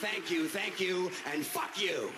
thank you, thank you, and fuck you.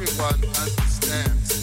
Everyone understands.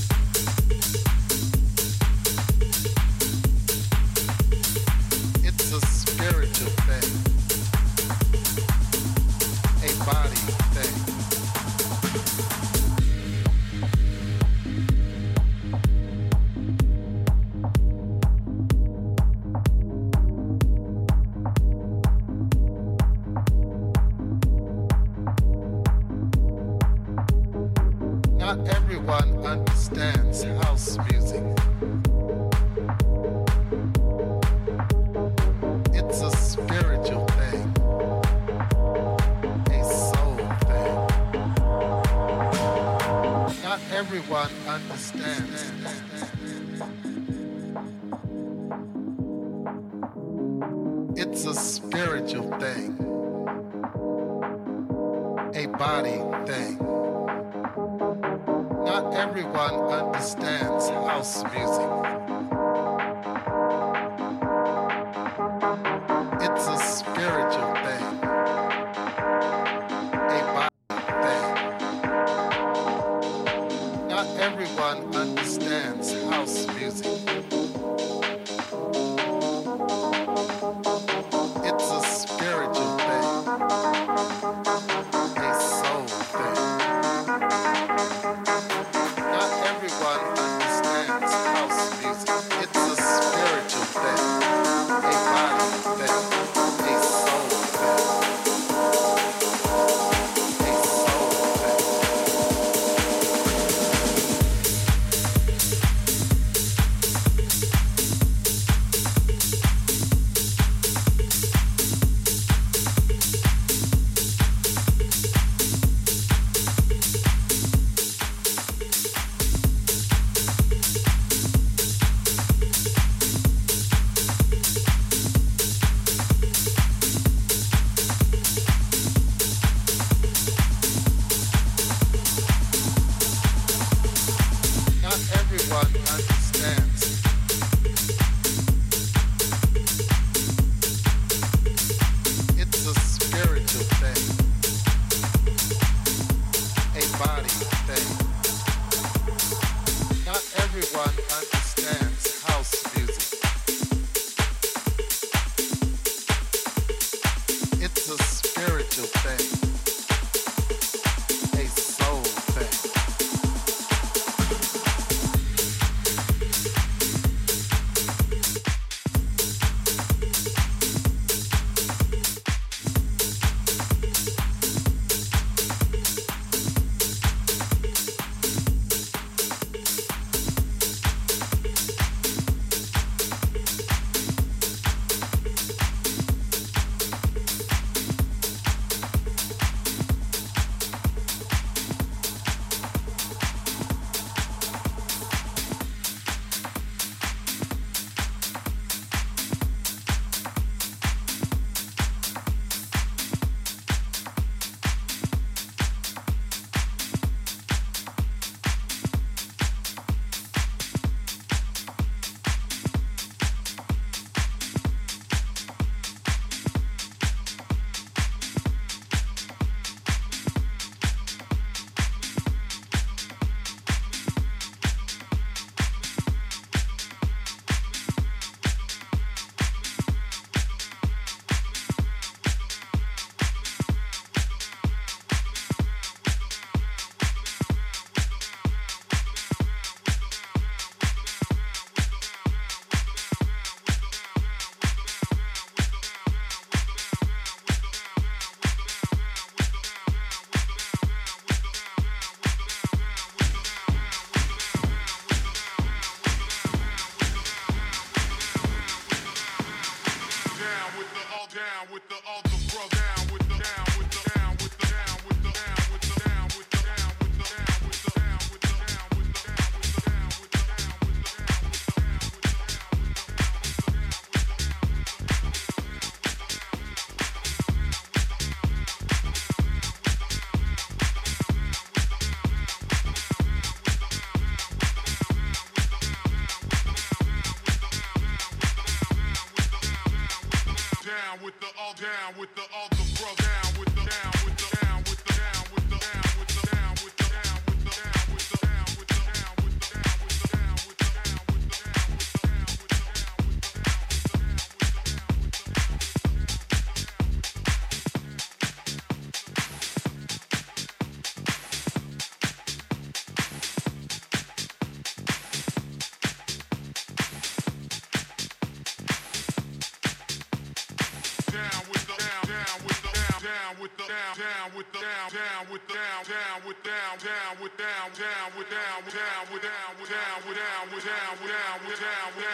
down, with down, down, with down, down, with down, with down, with down, with down, with down, with down, with down.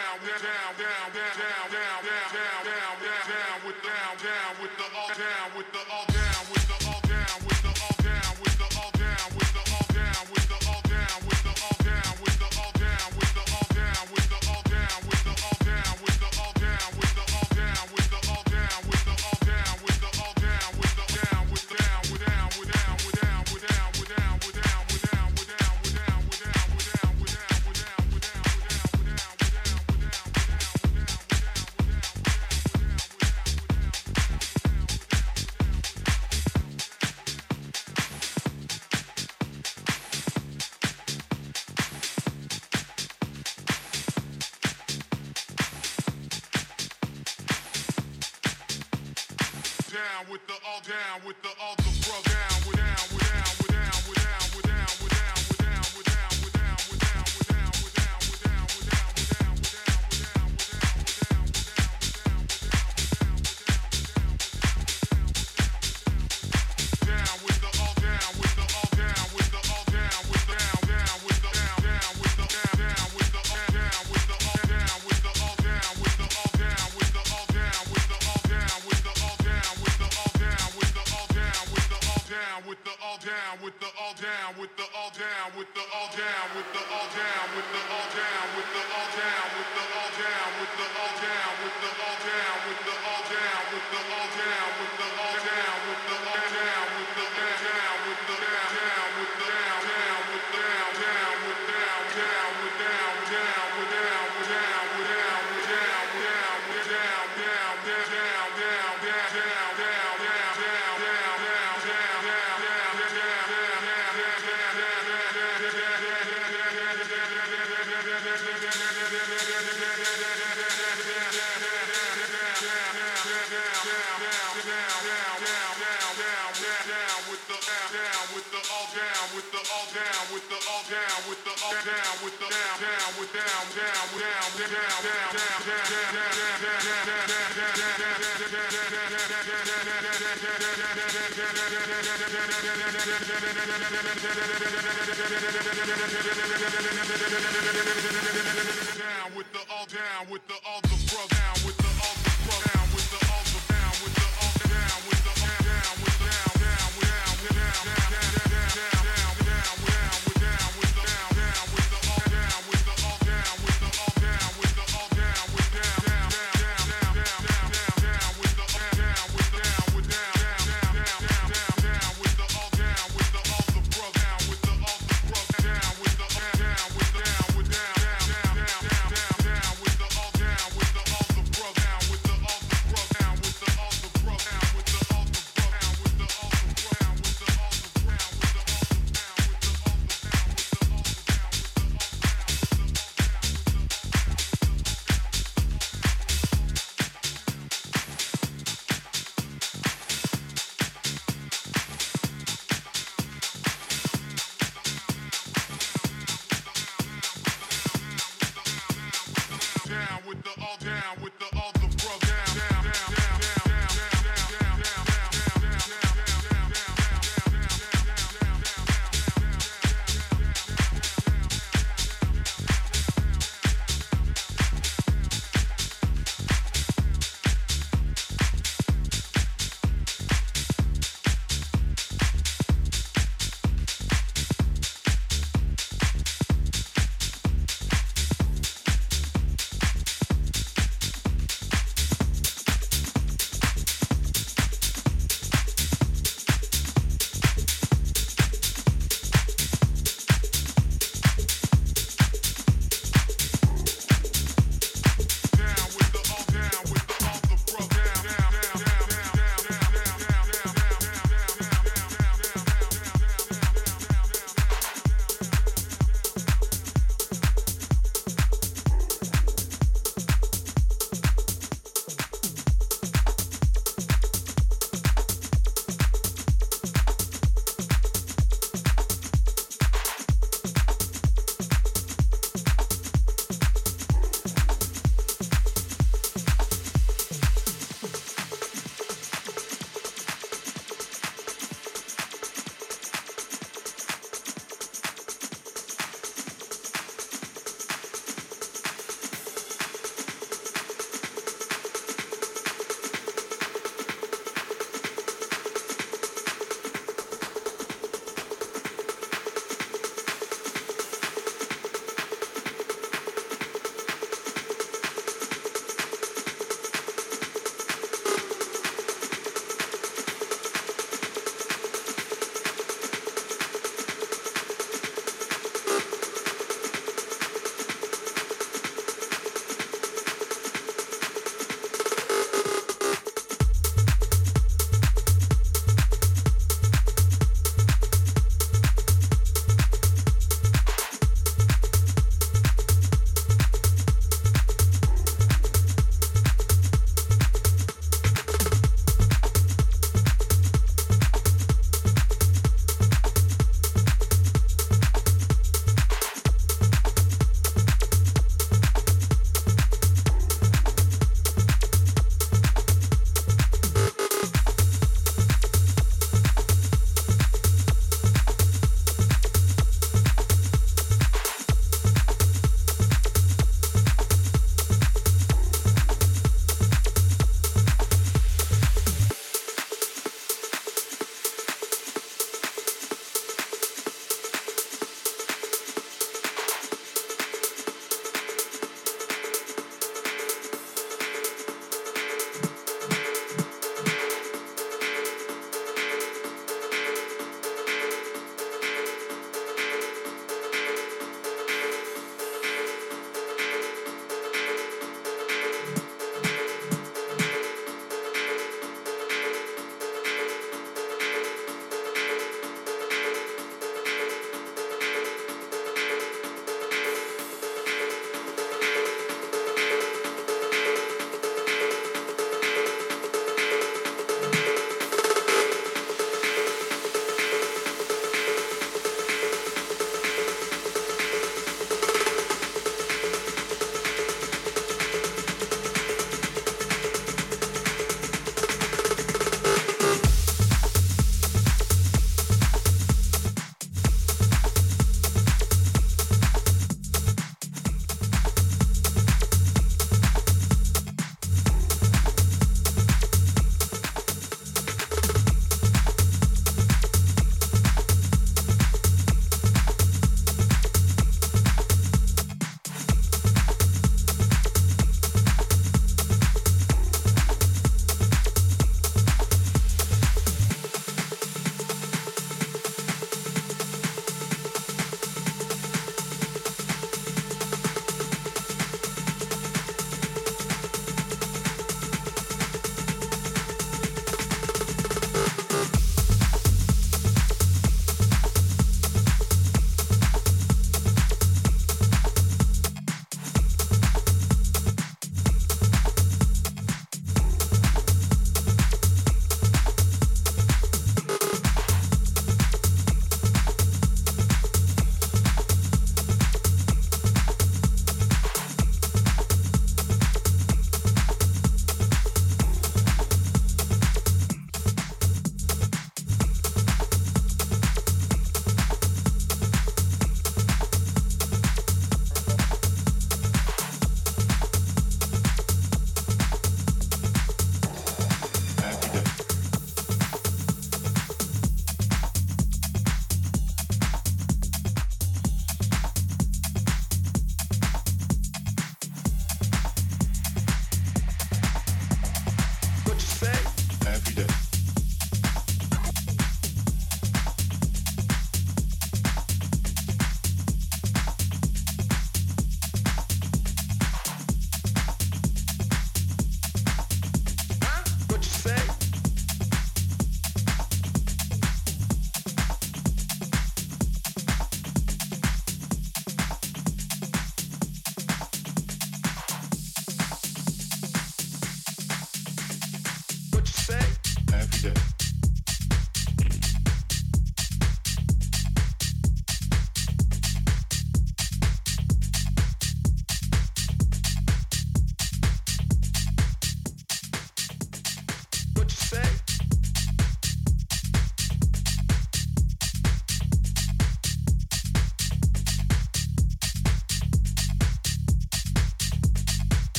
down. Down with the all, down with the all, the bro, down with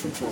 for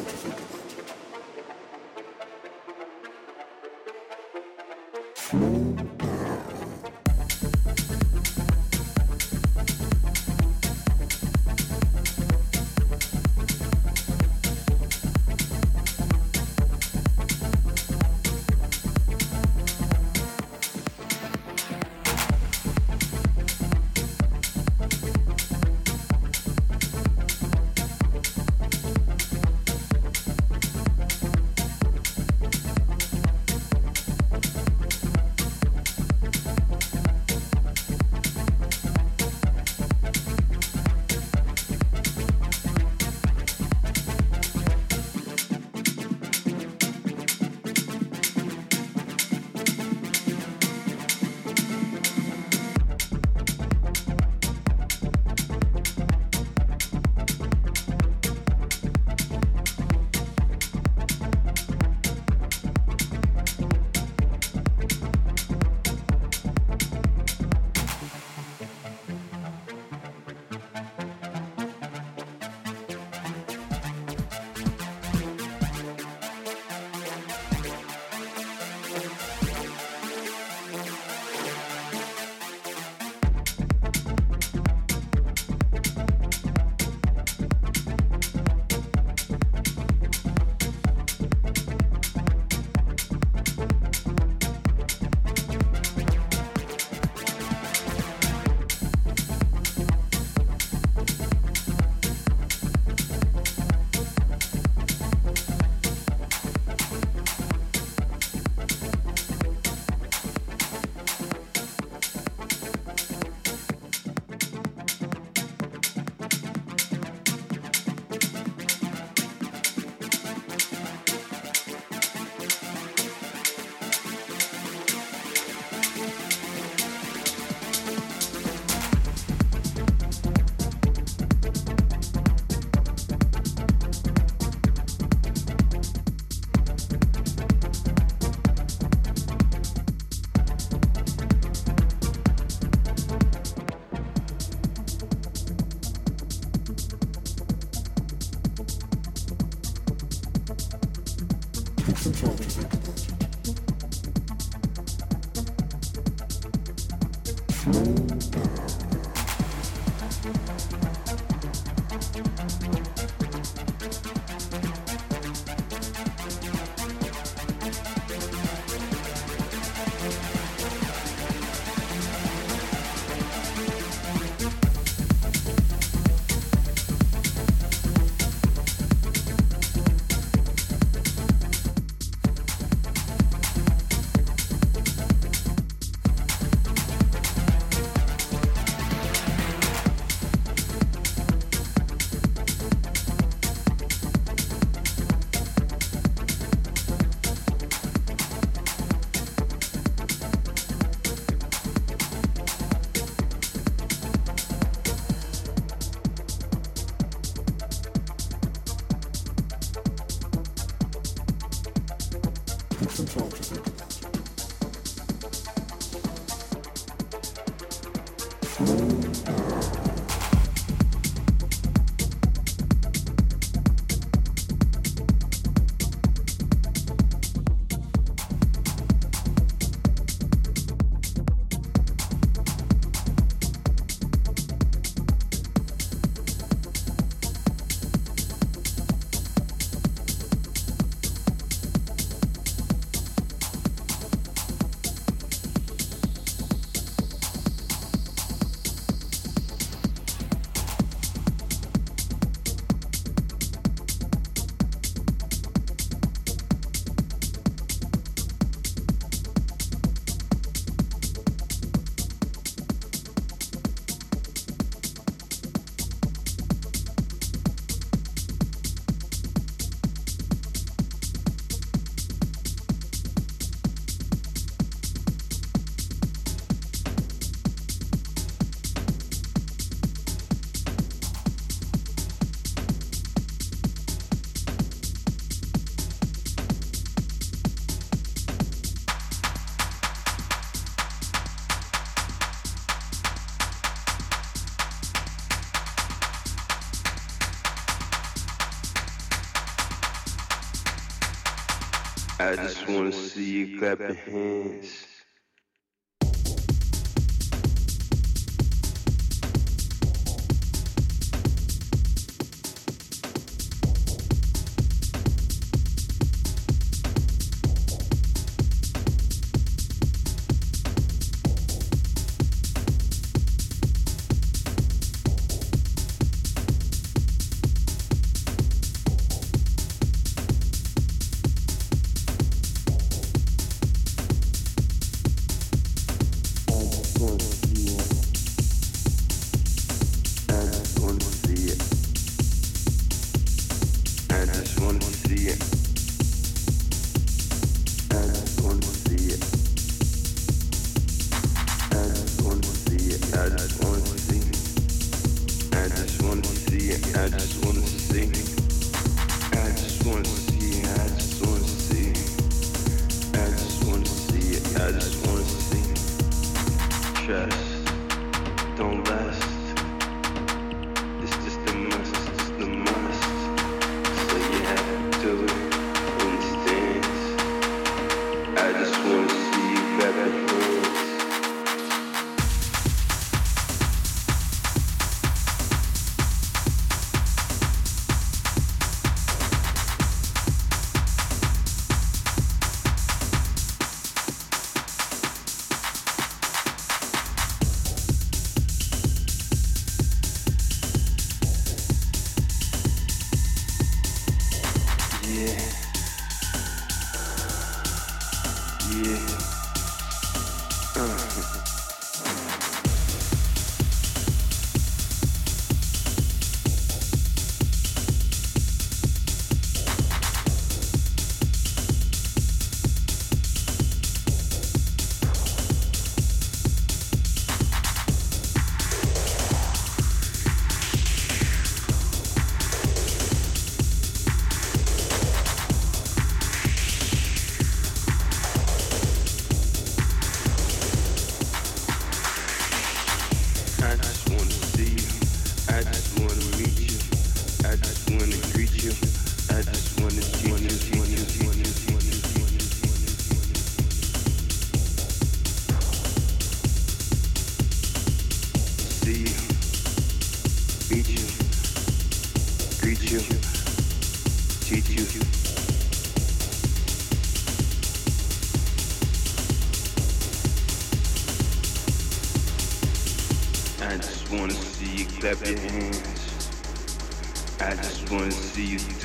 I just wanna see you clap your hands.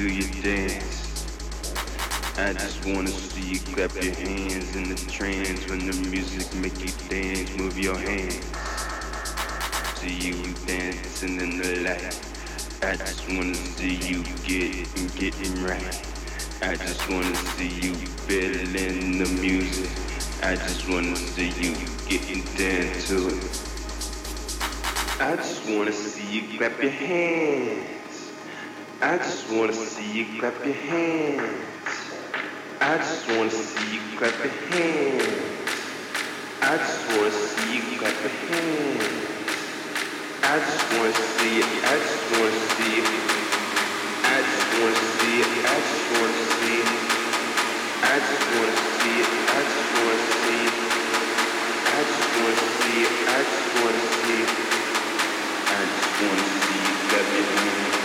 do your dance. I just wanna see you clap your hands in the trance when the music make you dance. Move your hands. See you dancing in the light. I just wanna see you getting, getting right. I just wanna see you feeling the music. I just wanna see you getting down to it. I just wanna see you clap your hands. I just want to see you clap your hands. I just want to see you clap your hands. I just want to see you clap your hands. I just want to see it. I just want to see it. I just want to see it. I just want to see it. I just want to see it. I just want to see it. I just want to see it. I just want to see it. I just want to see you clap your hands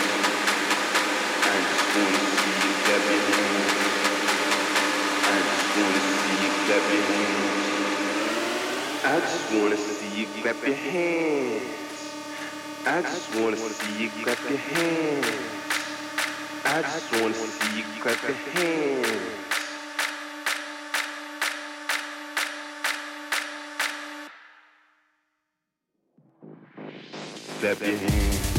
clap your hands.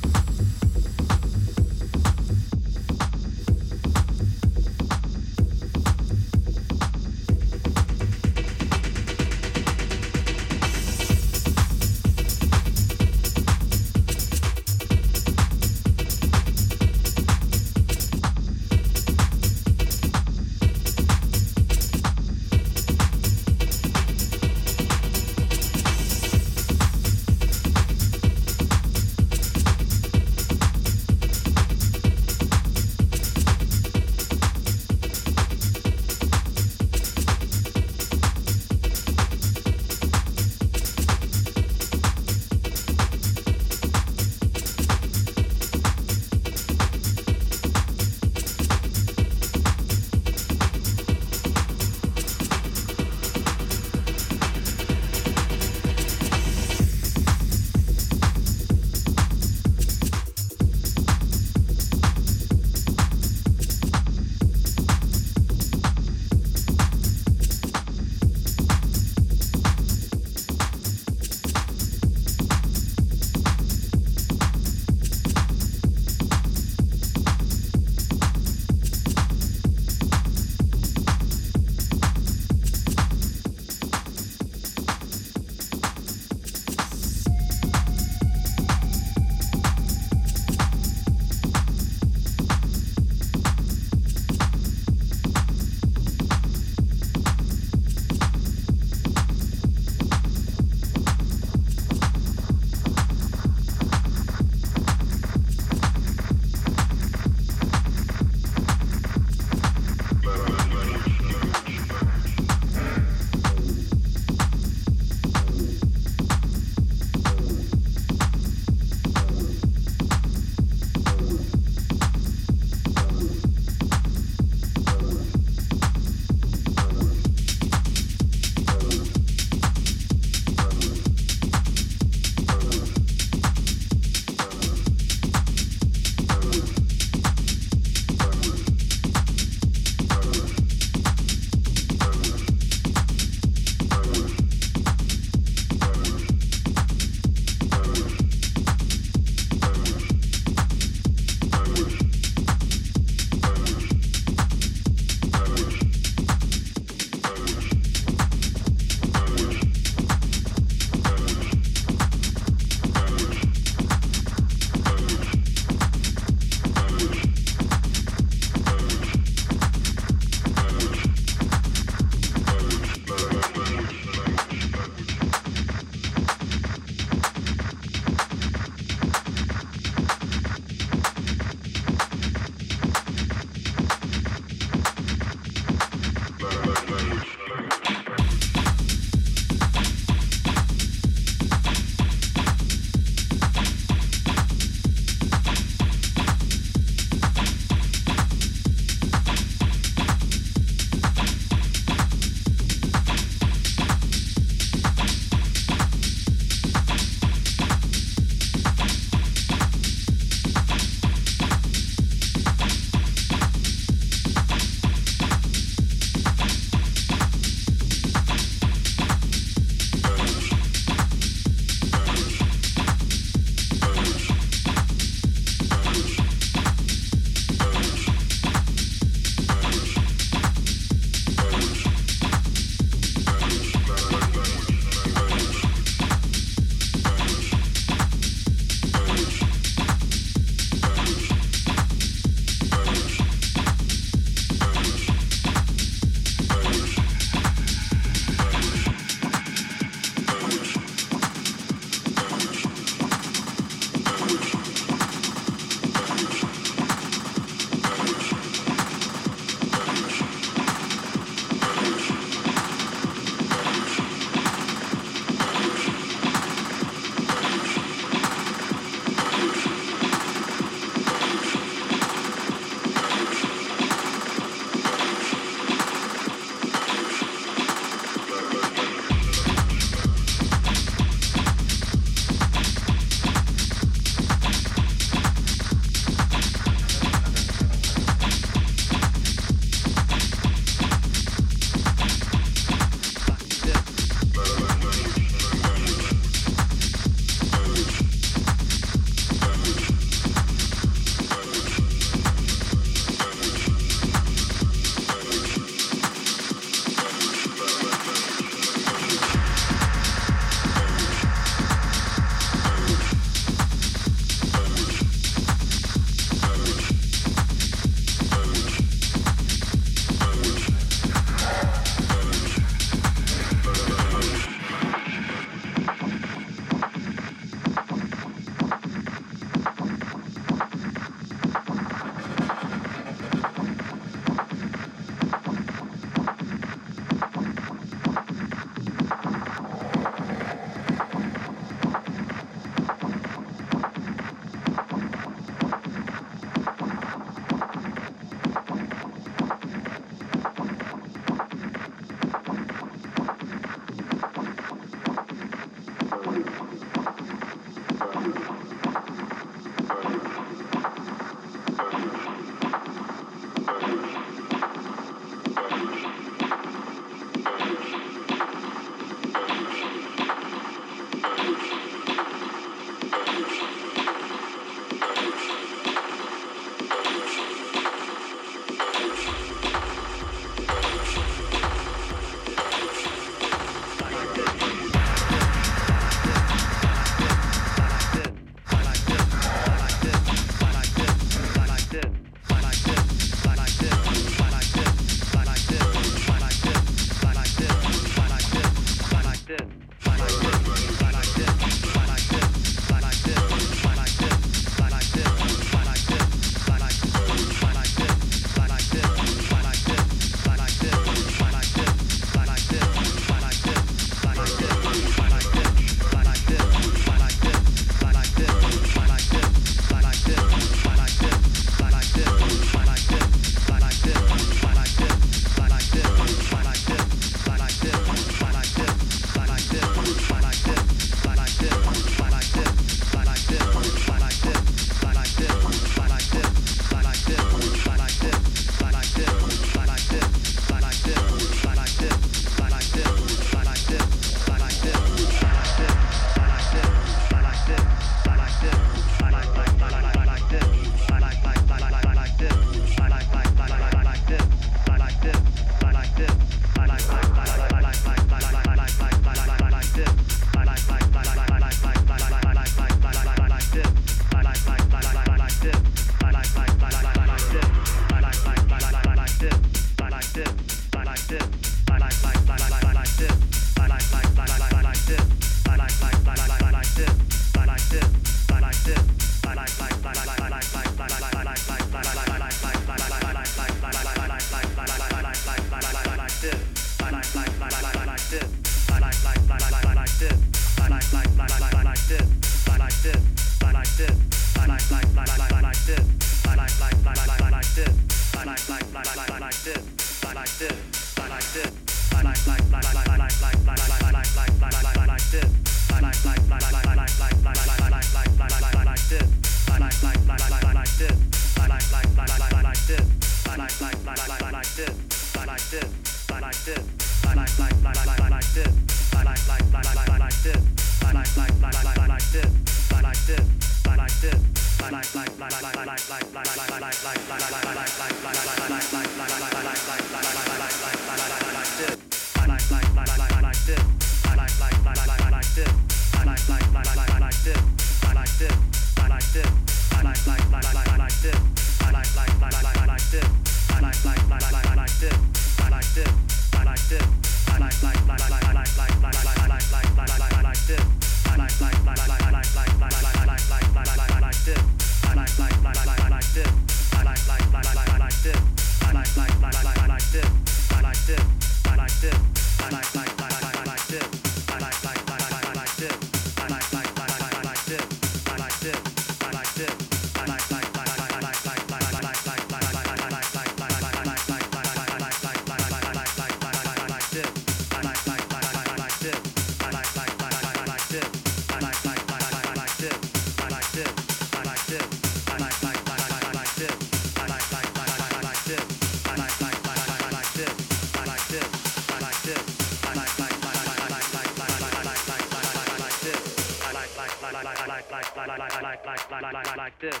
Like this.